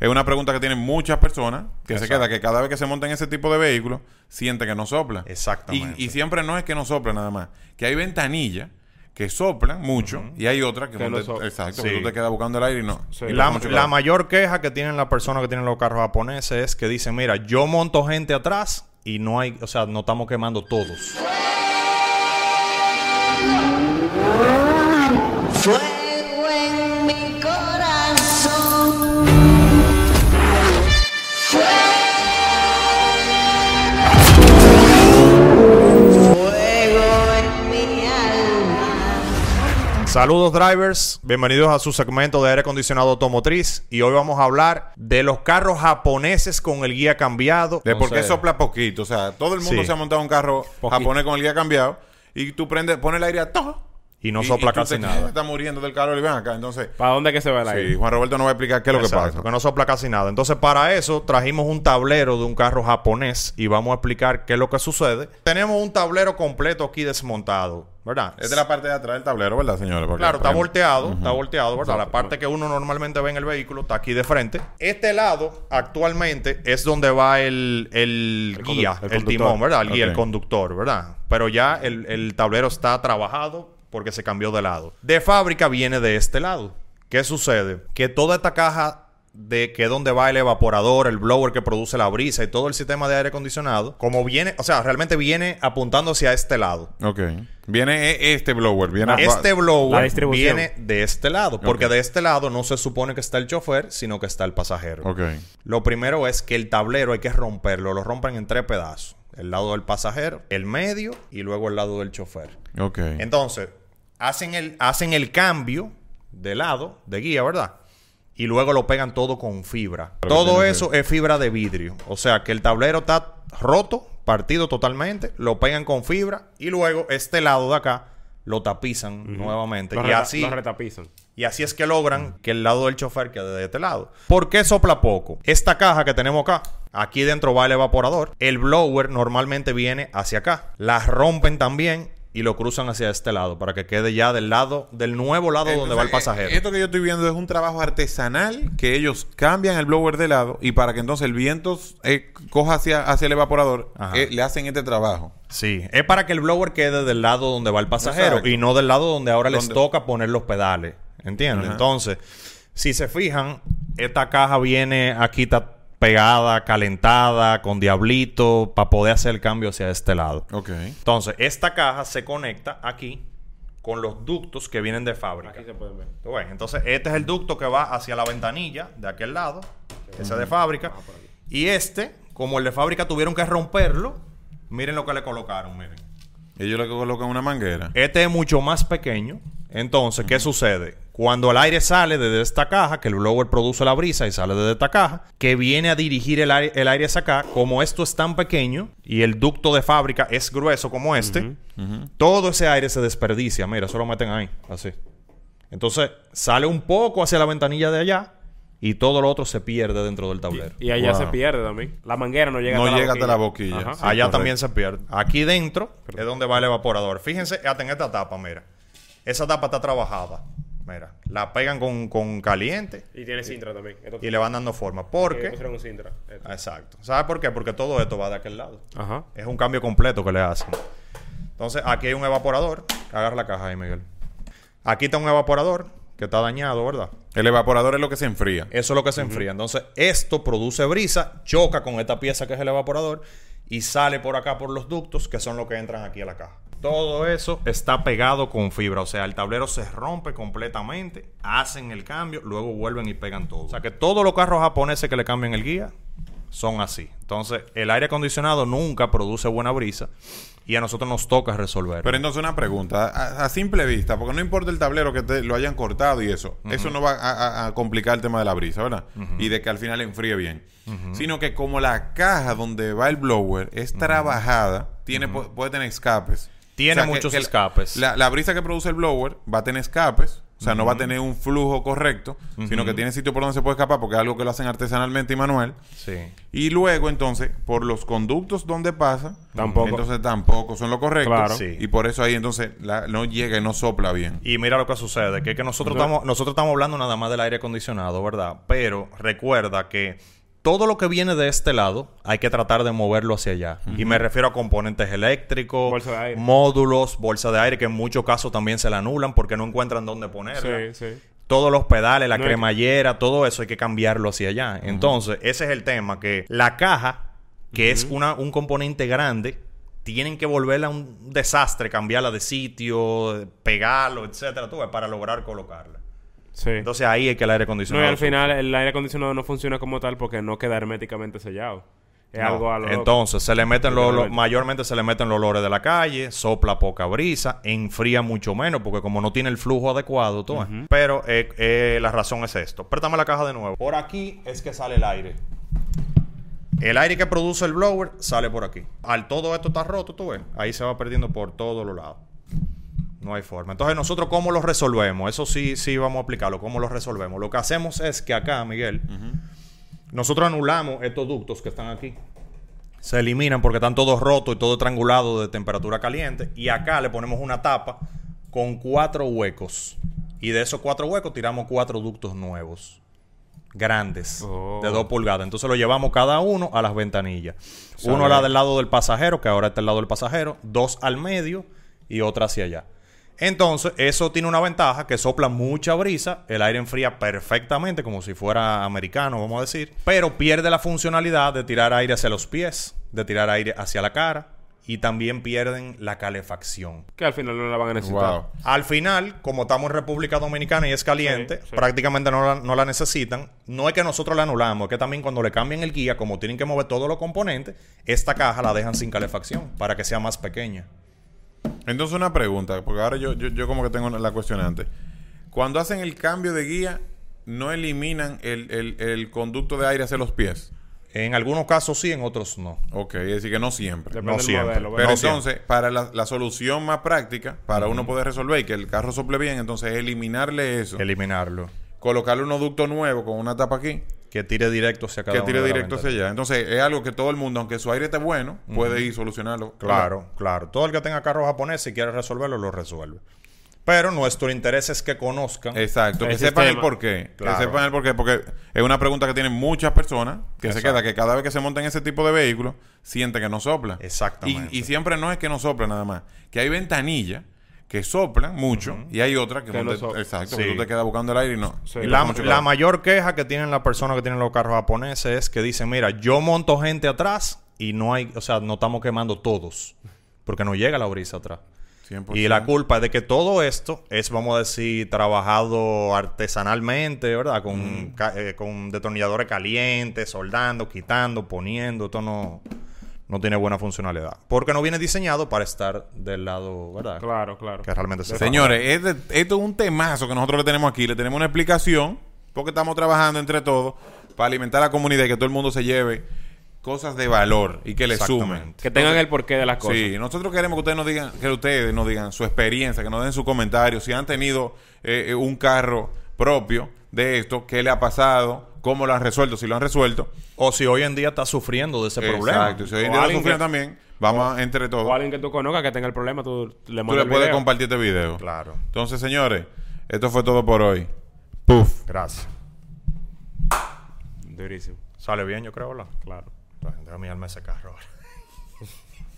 Es una pregunta que tienen muchas personas que se queda que cada vez que se montan ese tipo de vehículos siente que no sopla. Exactamente. Y, y siempre no es que no sopla nada más, que hay ventanillas que soplan mucho y hay otras que, Que exacto, Sí. que tú te quedas buscando el aire y no. Sí. Y La, mayor queja que tienen las personas que tienen los carros japoneses es que dicen, mira, yo monto gente atrás y no hay, o sea, no estamos quemando todos. Fuego en mi corazón. Saludos drivers, bienvenidos a su segmento de aire acondicionado automotriz y hoy vamos a hablar de los carros japoneses con el guía cambiado. De por qué sopla poquito. O sea, todo el mundo Sí. se ha montado un carro japonés con el guía cambiado y tú prendes, pones el aire a todo. Y no sopla tú casi te nada. Estás muriendo del calor y ven acá. Entonces, ¿Para dónde que se va el sí, aire? Juan Roberto nos va a explicar qué es lo que pasa. que no sopla casi nada. Entonces, para eso trajimos un tablero de un carro japonés y vamos a explicar qué es lo que sucede. Tenemos un tablero completo aquí desmontado, ¿verdad? Es de la parte de atrás del tablero, ¿verdad, señores? Porque Claro, está volteado, está volteado, ¿verdad? La parte que uno normalmente ve en el vehículo está aquí de frente. Este lado, actualmente, es donde va el, el El guía, el timón, ¿verdad? El guía, el conductor, ¿verdad? Pero ya el, el tablero está trabajado porque se cambió de lado. De fábrica viene de este lado. ¿Qué sucede? Que toda esta caja de que es donde va el evaporador, el blower que produce la brisa y todo el sistema de aire acondicionado, como viene, o sea, realmente viene apuntando hacia este lado. Ok. Viene e- este blower. Viene Este La blower distribución. viene de este lado, porque de este lado no se supone que está el chofer, sino que está el pasajero. Ok. Lo primero es que el tablero hay que romperlo, lo rompen en tres pedazos. El lado del pasajero, el medio y luego el lado del chofer. Ok. Entonces, hacen el, hacen el cambio de lado, de guía, ¿verdad? Y luego lo pegan todo con fibra. Pero todo eso es fibra de vidrio. O sea que el tablero está roto, partido totalmente, lo pegan con fibra y luego este lado de acá lo tapizan nuevamente. Y así los retapizan. y así es que logran que el lado del chofer quede de este lado. ¿Por qué sopla poco? Esta caja que tenemos acá, aquí dentro va el evaporador. El blower normalmente viene hacia acá. Las rompen también y lo cruzan hacia este lado para que quede ya del lado, del nuevo lado donde va el Entonces, pasajero. eh, Esto que yo estoy viendo es un trabajo artesanal que ellos cambian el blower de lado y para que entonces el viento eh, coja hacia, hacia el evaporador, eh, le hacen este trabajo. Sí, es para que el blower quede del lado donde va el pasajero Exacto. y no del lado donde ahora les toca poner los pedales. ¿Entiendes? Entonces, si se fijan, esta caja viene aquí está pegada, calentada, con diablito, para poder hacer el cambio hacia este lado. Ok. Entonces, esta caja se conecta aquí con los ductos que vienen de fábrica. Aquí se pueden ver. ¿Tú ves? Entonces, este es el ducto que va hacia la ventanilla de aquel lado, ese de fábrica. Y este, como el de fábrica tuvieron que romperlo, miren lo que le colocaron, miren. Ellos le colocan una manguera. Este es mucho más pequeño. Entonces, ¿qué sucede? Cuando el aire sale desde esta caja, que el blower produce la brisa y sale desde esta caja, que viene a dirigir el aire, el aire hacia acá, como esto es tan pequeño y el ducto de fábrica es grueso como este, todo ese aire se desperdicia. Mira, eso lo meten ahí, así. Entonces, sale un poco hacia la ventanilla de allá y todo lo otro se pierde dentro del tablero. Y allá Wow. se pierde también. La manguera no llega No hasta llega la hasta boquilla. la boquilla. Sí, Allá correcto. también se pierde. Aquí dentro es donde va el evaporador. Fíjense, hasta en esta tapa, mira. Esa tapa está trabajada. Mira, la pegan con, con caliente Y tiene Sintra también. Esto- y le van dando forma. Porque... pusieron un. Esto. Exacto. ¿Sabes por qué? Porque todo esto va de aquel lado. Ajá. Es un cambio completo que le hacen. Entonces, aquí hay un evaporador. Agarra la caja ahí, Miguel. Aquí está un evaporador que está dañado, ¿verdad? El evaporador es lo que se enfría. Eso es lo que se enfría. Entonces, esto produce brisa, choca con esta pieza que es el evaporador y sale por acá por los ductos que son los que entran aquí a la caja. Todo eso está pegado con fibra, o sea, el tablero se rompe completamente, hacen el cambio, luego vuelven y pegan todo. O sea, que todos los carros japoneses que le cambian el guía son así. Entonces, el aire acondicionado nunca produce buena brisa y a nosotros nos toca resolver. Pero entonces una pregunta, a, a simple vista, porque no importa el tablero que te lo hayan cortado y eso, eso no va a, complicar el tema de la brisa, ¿verdad? Y de que al final enfríe bien. Sino que como la caja donde va el blower es trabajada, tiene, pu- puede tener escapes. Tiene muchos que escapes. La, la brisa que produce el blower va a tener escapes O sea, no va a tener un flujo correcto, sino que tiene sitio por donde se puede escapar, porque es algo que lo hacen artesanalmente y manual. Sí. Y luego, entonces, por los conductos donde pasa, Tampoco. entonces tampoco son lo correcto. Claro. Sí. Y por eso ahí entonces la- no llega y no sopla bien. Y mira lo que sucede, que es que nosotros estamos, nosotros estamos hablando nada más del aire acondicionado, ¿verdad? Pero recuerda que todo lo que viene de este lado hay que tratar de moverlo hacia allá. Y me refiero a componentes eléctricos, Bolsa de aire. módulos, bolsa de aire, que en muchos casos también se la anulan porque no encuentran dónde ponerla. Sí, sí. Todos los pedales, la No hay que- cremallera, todo eso hay que cambiarlo hacia allá. Entonces, ese es el tema, que la caja, que es una, un componente grande, tienen que volverla un desastre, cambiarla de sitio, pegarlo, etcétera, tú para lograr colocarla. Sí. Entonces ahí es que el aire no, acondicionado. y al final el aire acondicionado no funciona como tal porque no queda herméticamente sellado. Es No. algo a lo loco. Entonces se le meten los, mayormente se le meten los olores de la calle, sopla poca brisa, enfría mucho menos porque como no tiene el flujo adecuado, tú ves. Pero eh, eh, la razón es esto. Préstame la caja de nuevo. Por aquí es que sale el aire. El aire que produce el blower sale por aquí. Al todo esto está roto, tú ves. Ahí se va perdiendo por todos los lados. No hay forma. Entonces, nosotros, ¿cómo lo resolvemos? Eso sí, sí vamos a aplicarlo. ¿Cómo lo resolvemos? Lo que hacemos es que acá, Miguel, nosotros anulamos estos ductos que están aquí. Se eliminan porque están todos rotos y todo estrangulado de temperatura caliente. Y acá le ponemos una tapa con cuatro huecos. Y de esos cuatro huecos tiramos cuatro ductos nuevos. Grandes. Oh. De dos pulgadas. Entonces lo llevamos cada uno a las ventanillas. Uno a la del lado del pasajero, que ahora está al lado del pasajero. Dos al medio y otra hacia allá. Entonces, eso tiene una ventaja que sopla mucha brisa, el aire enfría perfectamente, como si fuera americano, vamos a decir, pero pierde la funcionalidad de tirar aire hacia los pies, de tirar aire hacia la cara, y también pierden la calefacción. Que al final no la van a necesitar. Wow. Al final, como estamos en República Dominicana y es caliente, Sí, sí. prácticamente no la, no la necesitan. No es que nosotros la anulamos, es que también cuando le cambian el guía, como tienen que mover todos los componentes, esta caja la dejan sin calefacción para que sea más pequeña. Entonces una pregunta, porque ahora yo, yo, yo como que tengo la cuestionante. Cuando hacen el cambio de guía, no eliminan el, el- el conducto de aire hacia los pies. En algunos casos sí, en otros no. Ok, es decir, que no siempre. Depende No del siempre. modelo. Pero No entonces, para la, la solución más práctica, para uno poder resolver y que el carro sople bien, entonces eliminarle eso, Eliminarlo. colocarle un ducto nuevo con una tapa aquí, Que tire directo hacia cada que tire directo hacia allá. Entonces, es algo que todo el mundo, aunque su aire esté bueno, puede ir solucionarlo. Claro, claro. Todo el que tenga carro japonés, si quiere resolverlo, lo resuelve. Pero nuestro interés es que conozcan. Exacto, que El sepan el sistema. porqué. Claro. Que sepan el porqué, porque es una pregunta que tienen muchas personas que se Exacto. queda que cada vez que se montan ese tipo de vehículos, siente que no sopla. Exactamente. Y, y siempre no es que no sopla nada más, que hay ventanillas que soplan mucho y hay otras que, Que no te-. Exacto, Sí. que tú te quedas buscando el aire y no. Sí. Y La, mayor queja que tienen las personas que tienen los carros japoneses es que dicen, mira, yo monto gente atrás y no hay, o sea, no estamos quemando todos. Porque no llega la brisa atrás. 100%. Y la culpa es de que todo esto es, vamos a decir, trabajado artesanalmente, ¿verdad? Con, ca- eh, con detornilladores calientes, soldando, quitando, poniendo. Esto no, no tiene buena funcionalidad. Porque no viene diseñado para estar del lado, ¿verdad? Claro, claro. Que realmente se Señores, es de- esto es un temazo que nosotros le tenemos aquí. Le tenemos una explicación, porque estamos trabajando entre todos para alimentar a la comunidad y que todo el mundo se lleve cosas de valor y que le sumen. Que tengan el porqué de las cosas. Sí, nosotros queremos que ustedes nos digan, que ustedes nos digan su experiencia, que nos den sus comentarios, si han tenido eh, eh, un carro propio de esto, qué le ha pasado, cómo lo han resuelto, si lo han resuelto. O si hoy en día está sufriendo de ese problema. Exacto, si hoy en O día lo alguien sufren que- también, vamos a, entre todos. O alguien que tú conozcas que tenga el problema, tú le Tú le mandas puedes video. compartir este video. Claro. Entonces, señores, esto fue todo por hoy. Puf. Gracias. Durísimo. Sale bien, yo creo, ¿verdad? Claro. Déjame mi alma ese carro ahora.